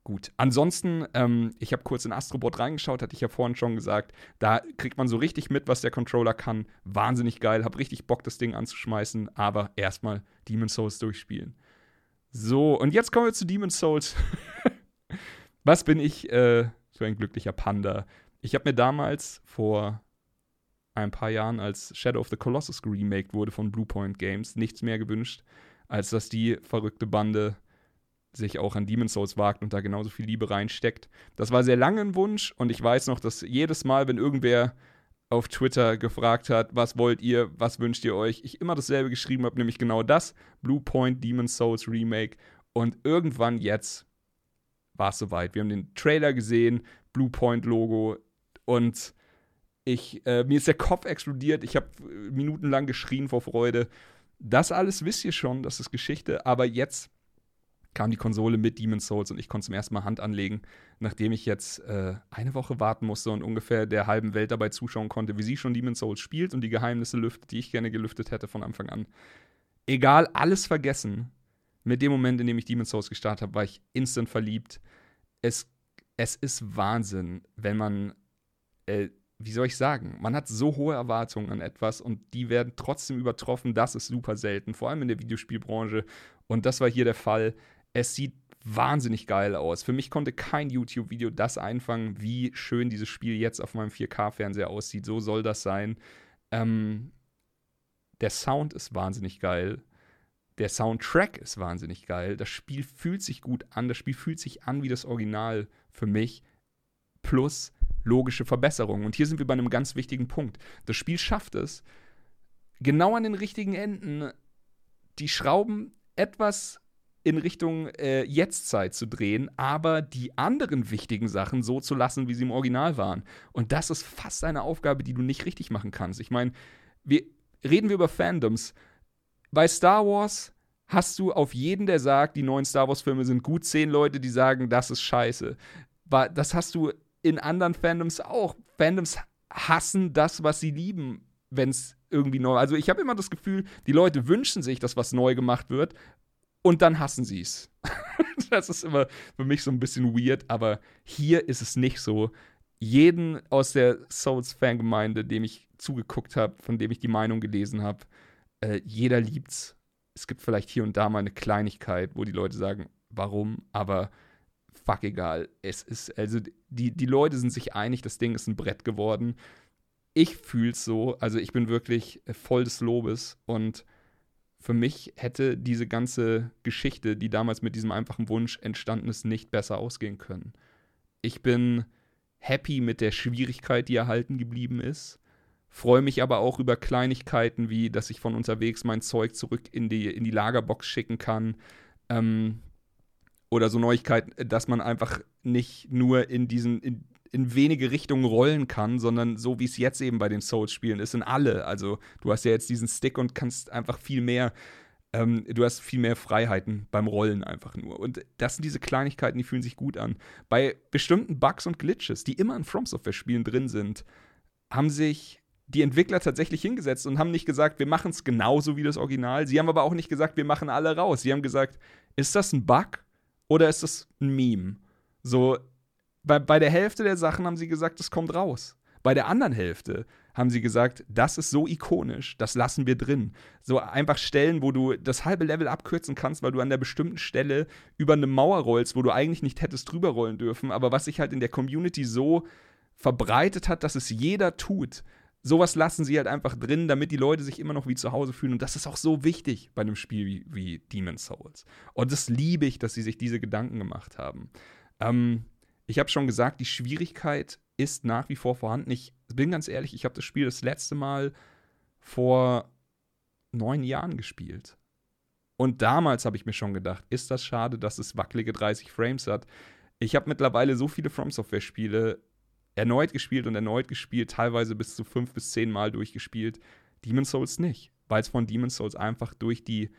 Gut, ansonsten, ähm, ich habe kurz in Astrobot reingeschaut, hatte ich ja vorhin schon gesagt. Da kriegt man so richtig mit, was der Controller kann. Wahnsinnig geil, habe richtig Bock, das Ding anzuschmeißen, aber erstmal Demon's Souls durchspielen. So, und jetzt kommen wir zu Demon's Souls. Was bin ich äh, für ein glücklicher Panda? Ich habe mir damals vor ein paar Jahren, als Shadow of the Colossus geremaked wurde von Bluepoint Games, nichts mehr gewünscht, als dass die verrückte Bande sich auch an Demon's Souls wagt und da genauso viel Liebe reinsteckt. Das war sehr lange ein Wunsch und ich weiß noch, dass jedes Mal, wenn irgendwer auf Twitter gefragt hat, was wollt ihr, was wünscht ihr euch, ich immer dasselbe geschrieben habe, nämlich genau das, Bluepoint Demon's Souls Remake und irgendwann jetzt war es soweit. Wir haben den Trailer gesehen, Bluepoint Logo und ich, äh, mir ist der Kopf explodiert. Ich habe äh, minutenlang geschrien vor Freude. Das alles wisst ihr schon, das ist Geschichte. Aber jetzt kam die Konsole mit Demon's Souls und ich konnte zum ersten Mal Hand anlegen, nachdem ich jetzt äh, eine Woche warten musste und ungefähr der halben Welt dabei zuschauen konnte, wie sie schon Demon's Souls spielt und die Geheimnisse lüftet, die ich gerne gelüftet hätte von Anfang an. Egal, alles vergessen. Mit dem Moment, in dem ich Demon's Souls gestartet habe, war ich instant verliebt. Es, es ist Wahnsinn, wenn man äh, wie soll ich sagen, man hat so hohe Erwartungen an etwas und die werden trotzdem übertroffen. Das ist super selten, vor allem in der Videospielbranche. Und das war hier der Fall. Es sieht wahnsinnig geil aus. Für mich konnte kein YouTube-Video das einfangen, wie schön dieses Spiel jetzt auf meinem 4K-Fernseher aussieht. So soll das sein. Ähm, der Sound ist wahnsinnig geil. Der Soundtrack ist wahnsinnig geil. Das Spiel fühlt sich gut an. Das Spiel fühlt sich an wie das Original für mich. Plus, logische Verbesserungen. Und hier sind wir bei einem ganz wichtigen Punkt. Das Spiel schafft es, genau an den richtigen Enden die Schrauben etwas in Richtung äh, Jetztzeit zu drehen, aber die anderen wichtigen Sachen so zu lassen, wie sie im Original waren. Und das ist fast eine Aufgabe, die du nicht richtig machen kannst. Ich meine, wir reden wir über Fandoms. Bei Star Wars hast du auf jeden, der sagt, die neuen Star Wars-Filme sind gut, zehn Leute, die sagen, das ist scheiße. Das hast du in anderen Fandoms auch. Fandoms hassen das, was sie lieben, wenn es irgendwie neu. Also ich habe immer das Gefühl, die Leute wünschen sich, dass was neu gemacht wird und dann hassen sie es. das ist immer für mich so ein bisschen weird, aber hier ist es nicht so. Jeden aus der Souls-Fangemeinde, dem ich zugeguckt habe, von dem ich die Meinung gelesen habe, äh, jeder liebt's. Es gibt vielleicht hier und da mal eine Kleinigkeit, wo die Leute sagen, warum, aber fuck egal. Es ist, also die, die Leute sind sich einig, das Ding ist ein Brett geworden. Ich fühl's so, also ich bin wirklich voll des Lobes und für mich hätte diese ganze Geschichte, die damals mit diesem einfachen Wunsch entstanden ist, nicht besser ausgehen können. Ich bin happy mit der Schwierigkeit, die erhalten geblieben ist. Freue mich aber auch über Kleinigkeiten wie, dass ich von unterwegs mein Zeug zurück in die, in die Lagerbox schicken kann. Ähm, oder so Neuigkeiten, dass man einfach nicht nur in diesen, in, in wenige Richtungen rollen kann, sondern so wie es jetzt eben bei den Souls-Spielen ist, in alle. Also du hast ja jetzt diesen Stick und kannst einfach viel mehr, ähm, du hast viel mehr Freiheiten beim Rollen einfach nur. Und das sind diese Kleinigkeiten, die fühlen sich gut an. Bei bestimmten Bugs und Glitches, die immer in From Software-Spielen drin sind, haben sich die Entwickler tatsächlich hingesetzt und haben nicht gesagt, wir machen es genauso wie das Original. Sie haben aber auch nicht gesagt, wir machen alle raus. Sie haben gesagt, ist das ein Bug? Oder ist das ein Meme? So, bei, bei der Hälfte der Sachen haben sie gesagt, das kommt raus. Bei der anderen Hälfte haben sie gesagt, das ist so ikonisch, das lassen wir drin. So einfach Stellen, wo du das halbe Level abkürzen kannst, weil du an der bestimmten Stelle über eine Mauer rollst, wo du eigentlich nicht hättest drüber rollen dürfen, aber was sich halt in der Community so verbreitet hat, dass es jeder tut sowas lassen sie halt einfach drin, damit die Leute sich immer noch wie zu Hause fühlen. Und das ist auch so wichtig bei einem Spiel wie, wie Demon's Souls. Und das liebe ich, dass sie sich diese Gedanken gemacht haben. Ähm, ich habe schon gesagt, die Schwierigkeit ist nach wie vor vorhanden. Ich bin ganz ehrlich, ich habe das Spiel das letzte Mal vor neun Jahren gespielt. Und damals habe ich mir schon gedacht, ist das schade, dass es wackelige 30 Frames hat. Ich habe mittlerweile so viele From Software Spiele erneut gespielt und erneut gespielt, teilweise bis zu fünf bis zehn Mal durchgespielt. Demon's Souls nicht, weil es von Demon's Souls einfach durch die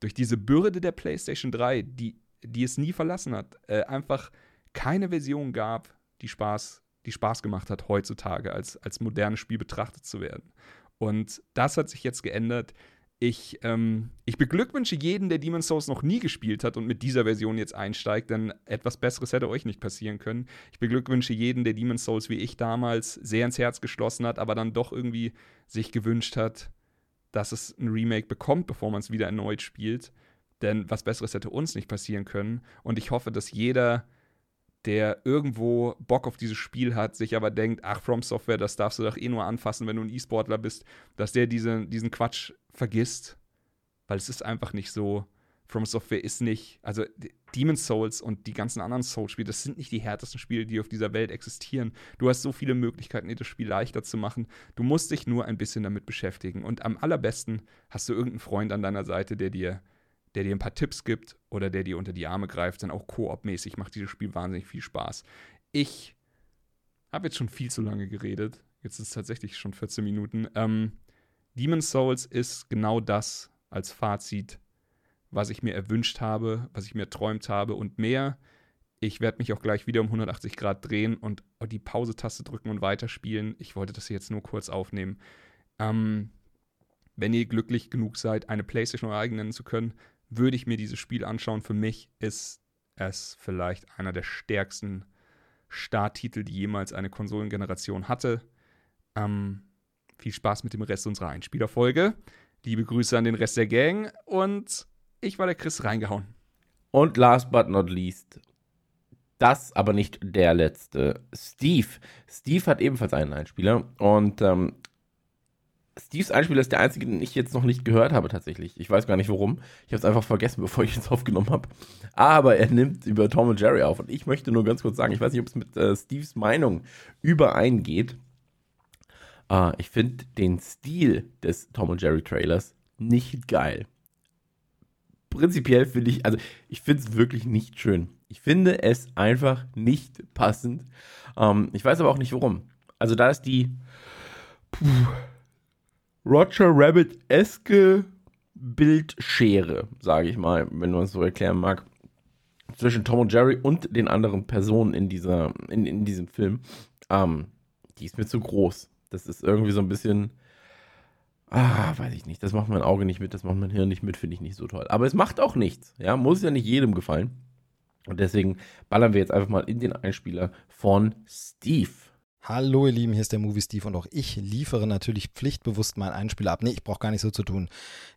durch diese Bürde der PlayStation 3, die, die es nie verlassen hat, äh, einfach keine Version gab, die Spaß, die Spaß gemacht hat, heutzutage als, als modernes Spiel betrachtet zu werden. Und das hat sich jetzt geändert. Ich, ähm, ich beglückwünsche jeden, der Demon's Souls noch nie gespielt hat und mit dieser Version jetzt einsteigt, denn etwas Besseres hätte euch nicht passieren können. Ich beglückwünsche jeden, der Demon's Souls wie ich damals sehr ins Herz geschlossen hat, aber dann doch irgendwie sich gewünscht hat, dass es ein Remake bekommt, bevor man es wieder erneut spielt. Denn was Besseres hätte uns nicht passieren können. Und ich hoffe, dass jeder, der irgendwo Bock auf dieses Spiel hat, sich aber denkt, ach, From Software, das darfst du doch eh nur anfassen, wenn du ein E-Sportler bist, dass der diese, diesen Quatsch vergisst. Weil es ist einfach nicht so. From Software ist nicht, also Demon's Souls und die ganzen anderen Souls-Spiele, das sind nicht die härtesten Spiele, die auf dieser Welt existieren. Du hast so viele Möglichkeiten, dir das Spiel leichter zu machen. Du musst dich nur ein bisschen damit beschäftigen. Und am allerbesten hast du irgendeinen Freund an deiner Seite, der dir, der dir ein paar Tipps gibt oder der dir unter die Arme greift. Dann auch koop-mäßig macht dieses Spiel wahnsinnig viel Spaß. Ich habe jetzt schon viel zu lange geredet. Jetzt ist es tatsächlich schon 14 Minuten. Ähm, Demon's Souls ist genau das als Fazit, was ich mir erwünscht habe, was ich mir träumt habe und mehr. Ich werde mich auch gleich wieder um 180 Grad drehen und die Pause-Taste drücken und weiterspielen. Ich wollte das jetzt nur kurz aufnehmen. Ähm, wenn ihr glücklich genug seid, eine PlayStation eure eigen nennen zu können, würde ich mir dieses Spiel anschauen. Für mich ist es vielleicht einer der stärksten Starttitel, die jemals eine Konsolengeneration hatte. Ähm, viel Spaß mit dem Rest unserer Einspielerfolge. Liebe Grüße an den Rest der Gang und ich war der Chris reingehauen. Und last but not least, das aber nicht der letzte, Steve. Steve hat ebenfalls einen Einspieler und ähm, Steves Einspieler ist der einzige, den ich jetzt noch nicht gehört habe tatsächlich. Ich weiß gar nicht warum. Ich habe es einfach vergessen, bevor ich es aufgenommen habe. Aber er nimmt über Tom und Jerry auf und ich möchte nur ganz kurz sagen, ich weiß nicht, ob es mit äh, Steves Meinung übereingeht. Äh, ich finde den Stil des Tom und Jerry Trailers nicht geil prinzipiell finde ich, also ich finde es wirklich nicht schön. Ich finde es einfach nicht passend. Ähm, ich weiß aber auch nicht warum. Also da ist die puh, Roger Rabbit-eske Bildschere, sage ich mal, wenn man es so erklären mag, zwischen Tom und Jerry und den anderen Personen in, dieser, in, in diesem Film. Ähm, die ist mir zu groß. Das ist irgendwie so ein bisschen Ah, weiß ich nicht. Das macht mein Auge nicht mit, das macht mein Hirn nicht mit, finde ich nicht so toll. Aber es macht auch nichts. Ja, muss ja nicht jedem gefallen. Und deswegen ballern wir jetzt einfach mal in den Einspieler von Steve. Hallo ihr Lieben, hier ist der Movie Steve und auch ich liefere natürlich pflichtbewusst meinen Einspieler ab. Nee, ich brauche gar nicht so zu tun.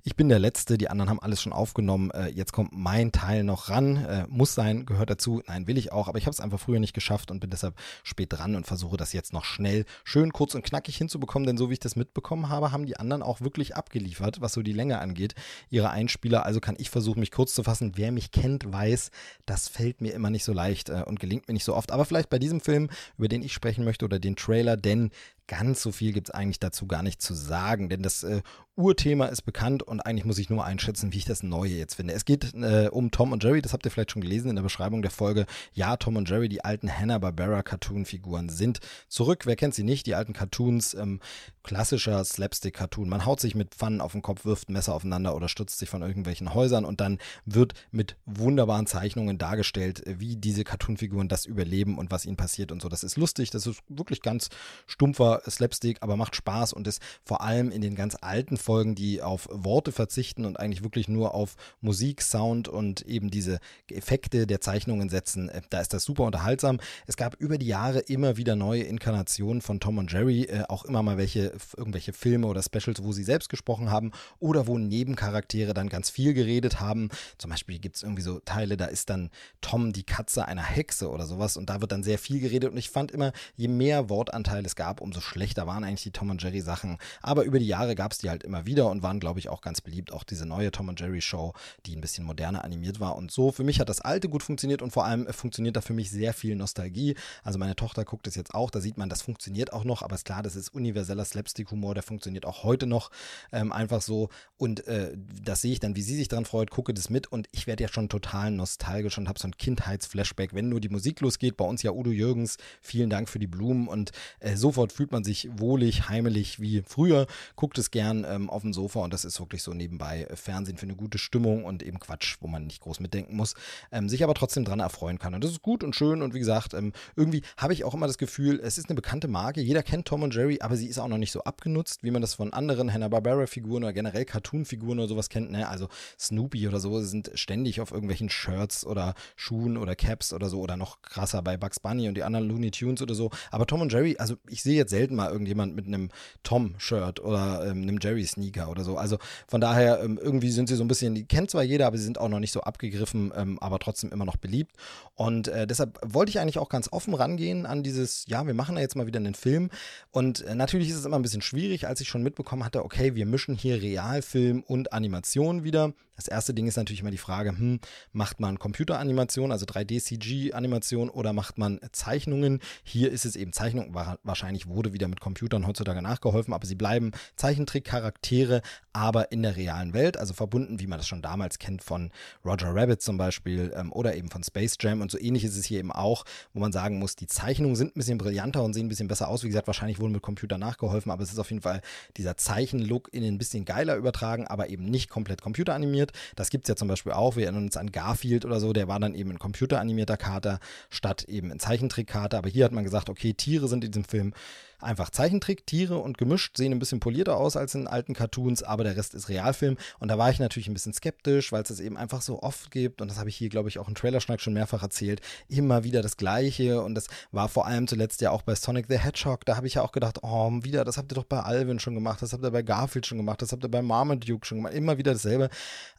Ich bin der Letzte, die anderen haben alles schon aufgenommen. Äh, jetzt kommt mein Teil noch ran. Äh, muss sein, gehört dazu. Nein, will ich auch, aber ich habe es einfach früher nicht geschafft und bin deshalb spät dran und versuche das jetzt noch schnell, schön kurz und knackig hinzubekommen, denn so wie ich das mitbekommen habe, haben die anderen auch wirklich abgeliefert, was so die Länge angeht, ihre Einspieler. Also kann ich versuchen, mich kurz zu fassen. Wer mich kennt, weiß, das fällt mir immer nicht so leicht äh, und gelingt mir nicht so oft. Aber vielleicht bei diesem Film, über den ich sprechen möchte oder oder den Trailer, denn ganz so viel gibt es eigentlich dazu gar nicht zu sagen, denn das äh, Urthema ist bekannt und eigentlich muss ich nur einschätzen, wie ich das Neue jetzt finde. Es geht äh, um Tom und Jerry, das habt ihr vielleicht schon gelesen in der Beschreibung der Folge. Ja, Tom und Jerry, die alten Hanna-Barbera-Cartoon-Figuren sind zurück. Wer kennt sie nicht? Die alten Cartoons, ähm, klassischer Slapstick-Cartoon. Man haut sich mit Pfannen auf den Kopf, wirft Messer aufeinander oder stürzt sich von irgendwelchen Häusern und dann wird mit wunderbaren Zeichnungen dargestellt, wie diese Cartoon-Figuren das überleben und was ihnen passiert und so. Das ist lustig, das ist wirklich ganz stumpfer Slapstick, aber macht Spaß und ist vor allem in den ganz alten Folgen, die auf Worte verzichten und eigentlich wirklich nur auf Musik, Sound und eben diese Effekte der Zeichnungen setzen, äh, da ist das super unterhaltsam. Es gab über die Jahre immer wieder neue Inkarnationen von Tom und Jerry, äh, auch immer mal welche, irgendwelche Filme oder Specials, wo sie selbst gesprochen haben oder wo Nebencharaktere dann ganz viel geredet haben. Zum Beispiel gibt es irgendwie so Teile, da ist dann Tom die Katze einer Hexe oder sowas und da wird dann sehr viel geredet und ich fand immer, je mehr Wortanteil es gab, umso schlechter waren eigentlich die Tom und Jerry Sachen. Aber über die Jahre gab es die halt immer wieder und waren, glaube ich, auch ganz beliebt. Auch diese neue Tom und Jerry Show, die ein bisschen moderner animiert war und so. Für mich hat das alte gut funktioniert und vor allem funktioniert da für mich sehr viel Nostalgie. Also meine Tochter guckt es jetzt auch, da sieht man, das funktioniert auch noch, aber ist klar, das ist universeller Slapstick-Humor, der funktioniert auch heute noch ähm, einfach so. Und äh, das sehe ich dann, wie sie sich daran freut, gucke das mit und ich werde ja schon total nostalgisch und habe so ein Kindheitsflashback, wenn nur die Musik losgeht. Bei uns ja Udo Jürgens, vielen Dank für die Blumen und äh, sofort fühlt man sich wohlig, heimelig wie früher, guckt es gern ähm, auf dem Sofa und das ist wirklich so nebenbei äh, Fernsehen für eine gute Stimmung und eben Quatsch, wo man nicht groß mitdenken muss, ähm, sich aber trotzdem dran erfreuen kann. Und das ist gut und schön und wie gesagt, ähm, irgendwie habe ich auch immer das Gefühl, es ist eine bekannte Marke, jeder kennt Tom und Jerry, aber sie ist auch noch nicht so abgenutzt, wie man das von anderen Hanna-Barbera-Figuren oder generell Cartoon-Figuren oder sowas kennt. Ne? Also Snoopy oder so sind ständig auf irgendwelchen Shirts oder Schuhen oder Caps oder so oder noch krasser bei Bugs Bunny und die anderen Looney Tunes oder so. Aber Tom und Jerry, also ich sehe jetzt selbst selten mal irgendjemand mit einem Tom-Shirt oder ähm, einem Jerry-Sneaker oder so. Also von daher, ähm, irgendwie sind sie so ein bisschen, die kennt zwar jeder, aber sie sind auch noch nicht so abgegriffen, ähm, aber trotzdem immer noch beliebt. Und äh, deshalb wollte ich eigentlich auch ganz offen rangehen an dieses, ja, wir machen da jetzt mal wieder einen Film. Und äh, natürlich ist es immer ein bisschen schwierig, als ich schon mitbekommen hatte, okay, wir mischen hier Realfilm und Animation wieder. Das erste Ding ist natürlich immer die Frage, hm, macht man Computeranimation, also 3D-CG-Animation oder macht man Zeichnungen? Hier ist es eben Zeichnung, wahrscheinlich wurde wieder mit Computern heutzutage nachgeholfen, aber sie bleiben Zeichentrick-Charaktere, aber in der realen Welt, also verbunden, wie man das schon damals kennt von Roger Rabbit zum Beispiel ähm, oder eben von Space Jam und so ähnlich ist es hier eben auch, wo man sagen muss, die Zeichnungen sind ein bisschen brillanter und sehen ein bisschen besser aus. Wie gesagt, wahrscheinlich wurden mit Computer nachgeholfen, aber es ist auf jeden Fall dieser Zeichenlook in ein bisschen geiler übertragen, aber eben nicht komplett computeranimiert. Das gibt es ja zum Beispiel auch. Wir erinnern uns an Garfield oder so, der war dann eben ein computeranimierter Kater statt eben ein Zeichentrickkater. Aber hier hat man gesagt, okay, Tiere sind in diesem Film einfach Zeichentrick, Tiere und gemischt, sehen ein bisschen polierter aus als in alten Cartoons, aber der Rest ist Realfilm. Und da war ich natürlich ein bisschen skeptisch, weil es es eben einfach so oft gibt. Und das habe ich hier, glaube ich, auch im Trailerschnack schon mehrfach erzählt. Immer wieder das Gleiche. Und das war vor allem zuletzt ja auch bei Sonic the Hedgehog. Da habe ich ja auch gedacht, oh, wieder, das habt ihr doch bei Alvin schon gemacht, das habt ihr bei Garfield schon gemacht, das habt ihr bei Marmaduke schon gemacht. Immer wieder dasselbe.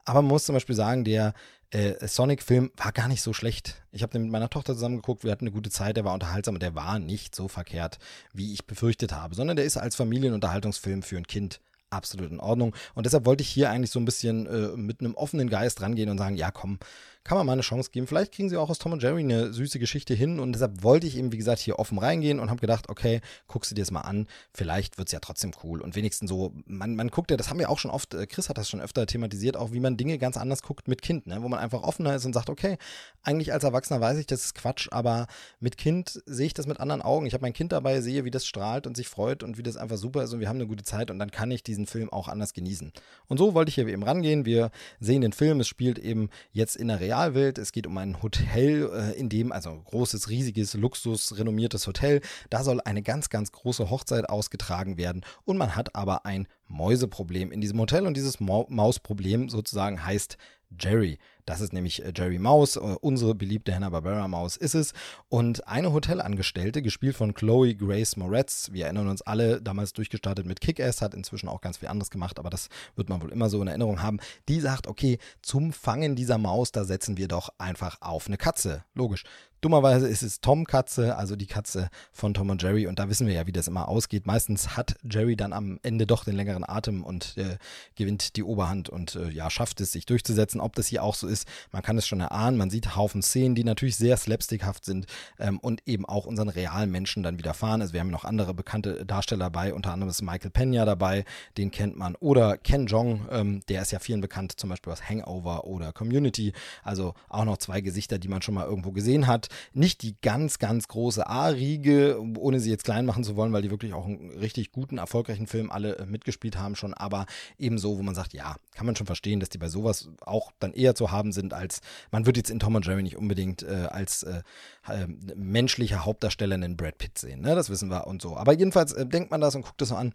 Aber man muss zum Beispiel sagen, der äh, Sonic-Film war gar nicht so schlecht. Ich habe den mit meiner Tochter zusammen geguckt, wir hatten eine gute Zeit, der war unterhaltsam und der war nicht so verkehrt, wie ich befürchtet habe, sondern der ist als Familienunterhaltungsfilm für ein Kind absolut in Ordnung. Und deshalb wollte ich hier eigentlich so ein bisschen äh, mit einem offenen Geist rangehen und sagen, ja komm, kann man mal eine Chance geben. Vielleicht kriegen sie auch aus Tom und Jerry eine süße Geschichte hin und deshalb wollte ich eben, wie gesagt, hier offen reingehen und habe gedacht, okay, guckst du dir das mal an, vielleicht wird es ja trotzdem cool und wenigstens so, man, man guckt ja, das haben wir auch schon oft, äh, Chris hat das schon öfter thematisiert, auch wie man Dinge ganz anders guckt mit Kind, ne? wo man einfach offener ist und sagt, okay, eigentlich als Erwachsener weiß ich, das ist Quatsch, aber mit Kind sehe ich das mit anderen Augen. Ich habe mein Kind dabei, sehe, wie das strahlt und sich freut und wie das einfach super ist und wir haben eine gute Zeit und dann kann ich diesen Film auch anders genießen. Und so wollte ich hier eben rangehen. Wir sehen den Film, es spielt eben jetzt in der Realwelt, es geht um ein Hotel, äh, in dem, also großes, riesiges, luxusrenommiertes Hotel, da soll eine ganz, ganz große Hochzeit ausgetragen werden. Und man hat aber ein Mäuseproblem in diesem Hotel. Und dieses Mausproblem sozusagen heißt Jerry. Das ist nämlich äh, Jerry Maus, äh, unsere beliebte Hanna-Barbera Maus ist es. Und eine Hotelangestellte, gespielt von Chloe Grace Moretz, wir erinnern uns alle, damals durchgestartet mit Kick-Ass, hat inzwischen auch ganz viel anderes gemacht, aber das wird man wohl immer so in Erinnerung haben. Die sagt, okay, zum Fangen dieser Maus, da setzen wir doch einfach auf eine Katze. Logisch. Dummerweise ist es Tom Katze, also die Katze von Tom und Jerry. Und da wissen wir ja, wie das immer ausgeht. Meistens hat Jerry dann am Ende doch den längeren Atem und äh, gewinnt die Oberhand und äh, ja, schafft es, sich durchzusetzen. Ob das hier auch so ist, man kann es schon erahnen. Man sieht Haufen Szenen, die natürlich sehr slapstickhaft sind ähm, und eben auch unseren realen Menschen dann widerfahren. Also wir haben noch andere bekannte Darsteller dabei, unter anderem ist Michael Pena dabei, den kennt man. Oder Ken Jong, ähm, der ist ja vielen bekannt, zum Beispiel aus Hangover oder Community. Also auch noch zwei Gesichter, die man schon mal irgendwo gesehen hat nicht die ganz, ganz große A-Riege, ohne sie jetzt klein machen zu wollen, weil die wirklich auch einen richtig guten, erfolgreichen Film alle äh, mitgespielt haben schon, aber ebenso, wo man sagt, ja, kann man schon verstehen, dass die bei sowas auch dann eher zu haben sind, als man wird jetzt in Tom und Jerry nicht unbedingt äh, als äh, äh, menschlicher Hauptdarsteller einen Brad Pitt sehen, ne? das wissen wir und so. Aber jedenfalls äh, denkt man das und guckt das so an.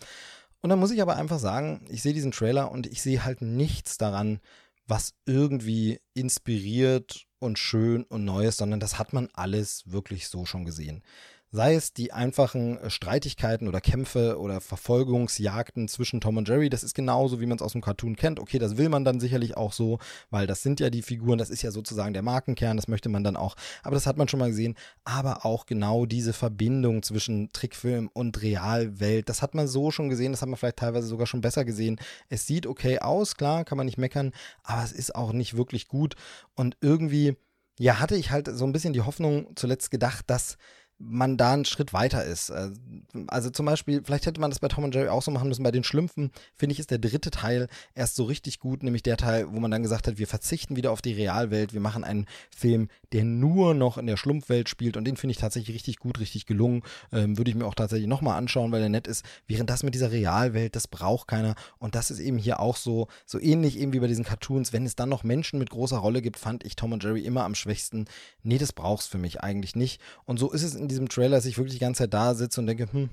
Und dann muss ich aber einfach sagen, ich sehe diesen Trailer und ich sehe halt nichts daran, was irgendwie inspiriert und schön und Neues, sondern das hat man alles wirklich so schon gesehen. Sei es die einfachen äh, Streitigkeiten oder Kämpfe oder Verfolgungsjagden zwischen Tom und Jerry, das ist genauso, wie man es aus dem Cartoon kennt. Okay, das will man dann sicherlich auch so, weil das sind ja die Figuren, das ist ja sozusagen der Markenkern, das möchte man dann auch. Aber das hat man schon mal gesehen. Aber auch genau diese Verbindung zwischen Trickfilm und Realwelt, das hat man so schon gesehen, das hat man vielleicht teilweise sogar schon besser gesehen. Es sieht okay aus, klar, kann man nicht meckern, aber es ist auch nicht wirklich gut. Und irgendwie, ja, hatte ich halt so ein bisschen die Hoffnung zuletzt gedacht, dass man da einen Schritt weiter ist. Äh, also zum Beispiel, vielleicht hätte man das bei Tom und Jerry auch so machen müssen. Bei den Schlümpfen, finde ich, ist der dritte Teil erst so richtig gut, nämlich der Teil, wo man dann gesagt hat, wir verzichten wieder auf die Realwelt, wir machen einen Film, der nur noch in der Schlumpfwelt spielt und den finde ich tatsächlich richtig gut, richtig gelungen. Ähm, Würde ich mir auch tatsächlich nochmal anschauen, weil der nett ist. Während das mit dieser Realwelt, das braucht keiner. Und das ist eben hier auch so, so ähnlich eben wie bei diesen Cartoons. Wenn es dann noch Menschen mit großer Rolle gibt, fand ich Tom und Jerry immer am schwächsten. Nee, das brauchst für mich eigentlich nicht. Und so ist es in diesem Trailer, dass ich wirklich die ganze Zeit da sitze und denke, hm,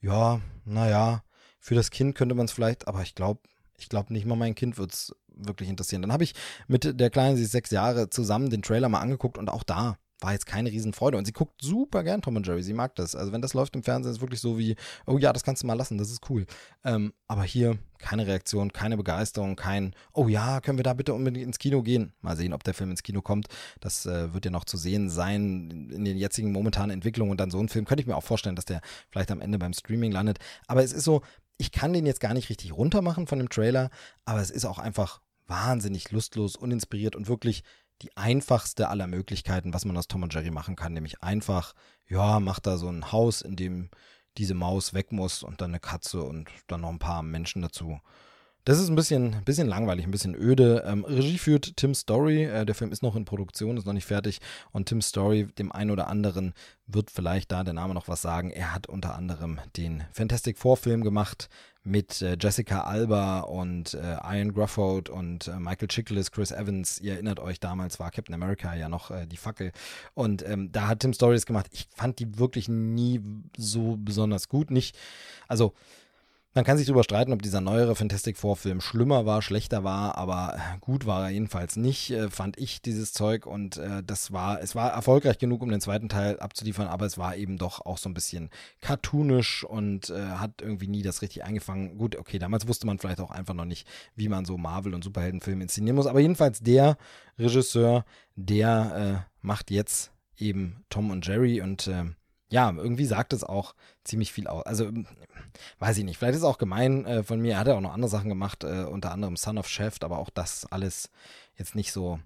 ja, naja, für das Kind könnte man es vielleicht, aber ich glaube, ich glaube nicht mal mein Kind wird es wirklich interessieren. Dann habe ich mit der Kleinen, sie ist sechs Jahre, zusammen den Trailer mal angeguckt und auch da war jetzt keine Riesenfreude. Und sie guckt super gern Tom und Jerry. Sie mag das. Also wenn das läuft im Fernsehen, ist es wirklich so wie, oh ja, das kannst du mal lassen, das ist cool. Ähm, aber hier keine Reaktion, keine Begeisterung, kein, oh ja, können wir da bitte unbedingt ins Kino gehen? Mal sehen, ob der Film ins Kino kommt. Das äh, wird ja noch zu sehen sein in den jetzigen momentanen Entwicklungen. Und dann so ein Film könnte ich mir auch vorstellen, dass der vielleicht am Ende beim Streaming landet. Aber es ist so, ich kann den jetzt gar nicht richtig runtermachen von dem Trailer, aber es ist auch einfach wahnsinnig lustlos, uninspiriert und wirklich die einfachste aller Möglichkeiten, was man aus Tom und Jerry machen kann, nämlich einfach, ja, macht da so ein Haus, in dem diese Maus weg muss und dann eine Katze und dann noch ein paar Menschen dazu. Das ist ein bisschen, bisschen langweilig, ein bisschen öde. Ähm, Regie führt Tim Story. Äh, der Film ist noch in Produktion, ist noch nicht fertig. Und Tim Story, dem einen oder anderen, wird vielleicht da der Name noch was sagen. Er hat unter anderem den Fantastic Four Film gemacht mit äh, Jessica Alba und äh, Ian Grufford und äh, Michael Chiklis, Chris Evans. Ihr erinnert euch, damals war Captain America ja noch äh, die Fackel. Und ähm, da hat Tim Stories gemacht. Ich fand die wirklich nie so besonders gut. Nicht, also man kann sich darüber streiten, ob dieser neuere Fantastic Four-Film schlimmer war, schlechter war, aber gut war er jedenfalls nicht, äh, fand ich dieses Zeug. Und äh, das war, es war erfolgreich genug, um den zweiten Teil abzuliefern, aber es war eben doch auch so ein bisschen cartoonisch und äh, hat irgendwie nie das richtig eingefangen. Gut, okay, damals wusste man vielleicht auch einfach noch nicht, wie man so Marvel- und Superheldenfilme inszenieren muss. Aber jedenfalls der Regisseur, der äh, macht jetzt eben Tom und Jerry und äh, ja, irgendwie sagt es auch ziemlich viel aus. Also, weiß ich nicht. Vielleicht ist es auch gemein äh, von mir. Er hat ja auch noch andere Sachen gemacht, äh, unter anderem Son of Chef, aber auch das alles jetzt nicht so.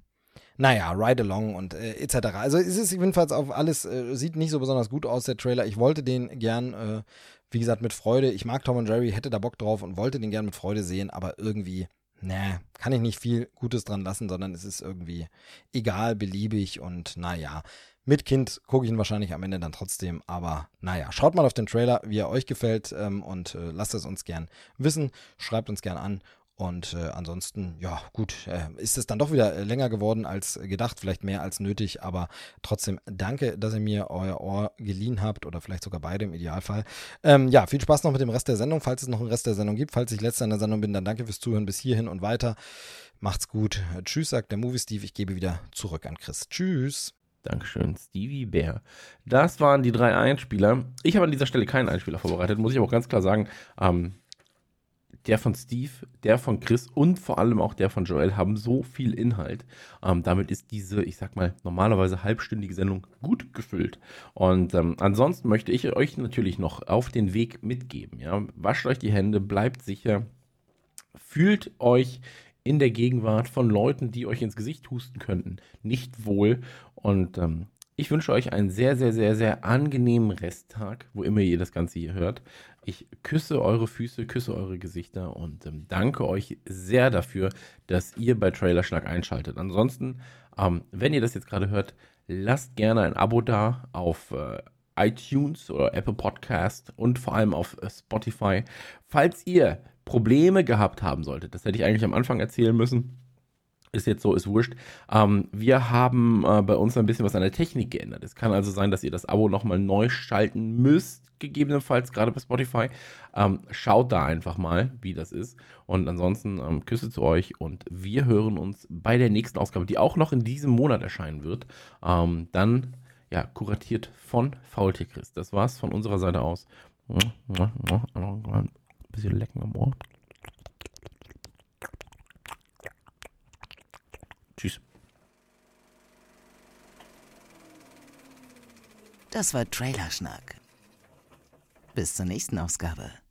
Naja, Ride Along und äh, etc. Also es ist jedenfalls auf alles, äh, sieht nicht so besonders gut aus, der Trailer. Ich wollte den gern, äh, wie gesagt, mit Freude. Ich mag Tom und Jerry, hätte da Bock drauf und wollte den gern mit Freude sehen, aber irgendwie, ne, kann ich nicht viel Gutes dran lassen, sondern es ist irgendwie egal, beliebig und naja. Mit Kind gucke ich ihn wahrscheinlich am Ende dann trotzdem. Aber naja, schaut mal auf den Trailer, wie er euch gefällt ähm, und äh, lasst es uns gern wissen. Schreibt uns gern an. Und äh, ansonsten, ja, gut, äh, ist es dann doch wieder äh, länger geworden als gedacht, vielleicht mehr als nötig, aber trotzdem danke, dass ihr mir euer Ohr geliehen habt oder vielleicht sogar beide im Idealfall. Ähm, ja, viel Spaß noch mit dem Rest der Sendung, falls es noch einen Rest der Sendung gibt. Falls ich letzter in der Sendung bin, dann danke fürs Zuhören bis hierhin und weiter. Macht's gut. Tschüss, sagt der Movie Steve. Ich gebe wieder zurück an Chris. Tschüss. Dankeschön, Stevie Bär. Das waren die drei Einspieler. Ich habe an dieser Stelle keinen Einspieler vorbereitet, muss ich aber auch ganz klar sagen. Ähm, der von Steve, der von Chris und vor allem auch der von Joel haben so viel Inhalt. Ähm, damit ist diese, ich sag mal, normalerweise halbstündige Sendung gut gefüllt. Und ähm, ansonsten möchte ich euch natürlich noch auf den Weg mitgeben. Ja? Wascht euch die Hände, bleibt sicher, fühlt euch in der Gegenwart von Leuten, die euch ins Gesicht husten könnten, nicht wohl. Und ähm, ich wünsche euch einen sehr, sehr, sehr, sehr angenehmen Resttag, wo immer ihr das Ganze hier hört. Ich küsse eure Füße, küsse eure Gesichter und ähm, danke euch sehr dafür, dass ihr bei Trailerschlag einschaltet. Ansonsten, ähm, wenn ihr das jetzt gerade hört, lasst gerne ein Abo da auf äh, iTunes oder Apple Podcast und vor allem auf äh, Spotify. Falls ihr Probleme gehabt haben solltet, das hätte ich eigentlich am Anfang erzählen müssen, ist jetzt so, ist wurscht. Ähm, wir haben äh, bei uns ein bisschen was an der Technik geändert. Es kann also sein, dass ihr das Abo nochmal neu schalten müsst, gegebenenfalls, gerade bei Spotify. Ähm, schaut da einfach mal, wie das ist. Und ansonsten ähm, Küsse zu euch und wir hören uns bei der nächsten Ausgabe, die auch noch in diesem Monat erscheinen wird. Ähm, dann, ja, kuratiert von Faultier Chris. Das war's von unserer Seite aus. Bisschen lecken am Ohr. Tschüss. Das war Trailerschnack. Bis zur nächsten Ausgabe.